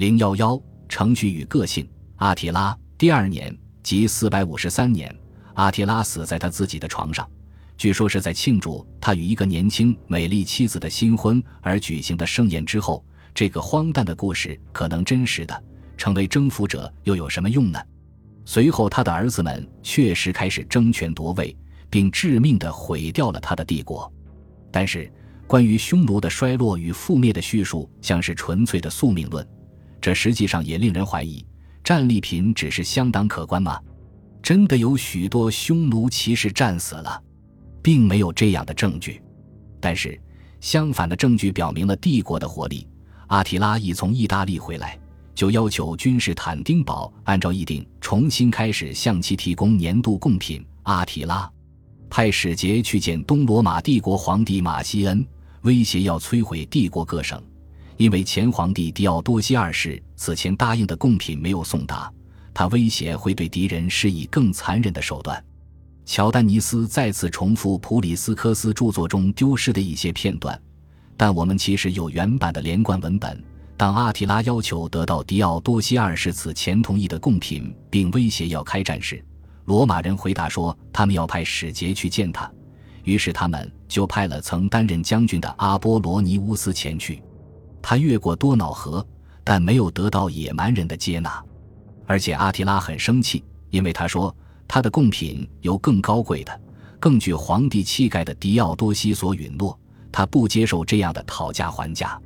零幺幺程序与个性。阿提拉第二年，即四百五十三年，阿提拉死在他自己的床上，据说是在庆祝他与一个年轻美丽妻子的新婚而举行的盛宴之后。这个荒诞的故事可能真实的，成为征服者又有什么用呢？随后，他的儿子们确实开始争权夺位，并致命地毁掉了他的帝国。但是，关于匈奴的衰落与覆灭的叙述像是纯粹的宿命论，这实际上也令人怀疑：战利品只是相当可观吗？真的有许多匈奴骑士战死了，并没有这样的证据。但是，相反的证据表明了帝国的活力。阿提拉一从意大利回来，就要求君士坦丁堡按照议定重新开始向其提供年度贡品。阿提拉派使节去见东罗马帝国皇帝马西恩，威胁要摧毁帝国各省，因为前皇帝狄奥多西二世此前答应的贡品没有送达，他威胁会对敌人施以更残忍的手段。乔丹尼斯再次重复普里斯科斯著作中丢失的一些片段。但我们其实有原版的连贯文本。当阿提拉要求得到狄奥多西二世此前同意的贡品，并威胁要开战时，罗马人回答说他们要派使节去见他。于是他们就派了曾担任将军的阿波罗尼乌斯前去。他越过多瑙河，但没有得到野蛮人的接纳。而且阿提拉很生气，因为他说他的贡品由更高贵的、更具皇帝气概的狄奥多西所允诺。他不接受这样的讨价还价，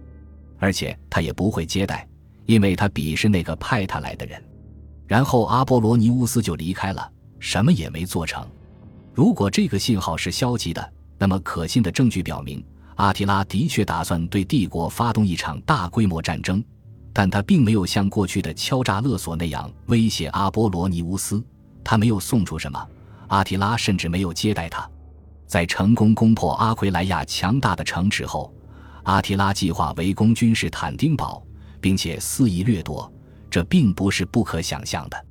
而且他也不会接待，因为他鄙视那个派他来的人。然后阿波罗尼乌斯就离开了，什么也没做成。如果这个信号是消极的，那么可信的证据表明，阿提拉的确打算对帝国发动一场大规模战争，但他并没有像过去的敲诈勒索那样威胁阿波罗尼乌斯。他没有送出什么，阿提拉甚至没有接待他。在成功攻破阿奎莱亚强大的城池后，阿提拉计划围攻君士坦丁堡，并且肆意掠夺。这并不是不可想象的，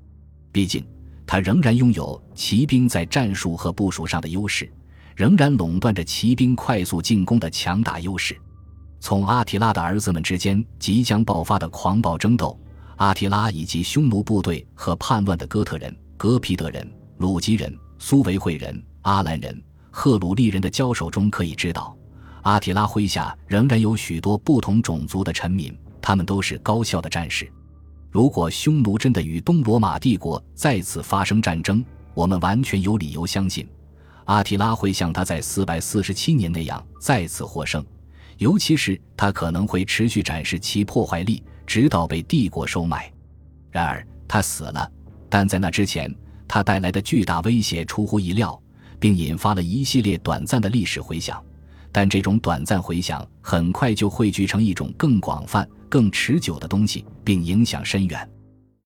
毕竟他仍然拥有骑兵在战术和部署上的优势，仍然垄断着骑兵快速进攻的强大优势。从阿提拉的儿子们之间即将爆发的狂暴争斗，阿提拉以及匈奴部队和叛乱的哥特人、哥皮德人、鲁吉人、苏维会人、阿兰人。赫鲁利人的交手中可以知道，阿提拉麾下仍然有许多不同种族的臣民，他们都是高效的战士。如果匈奴真的与东罗马帝国再次发生战争，我们完全有理由相信，阿提拉会像他在四百四十七年那样再次获胜，尤其是他可能会持续展示其破坏力，直到被帝国收买。然而他死了，但在那之前，他带来的巨大威胁出乎意料。并引发了一系列短暂的历史回响，但这种短暂回响很快就汇聚成一种更广泛、更持久的东西，并影响深远。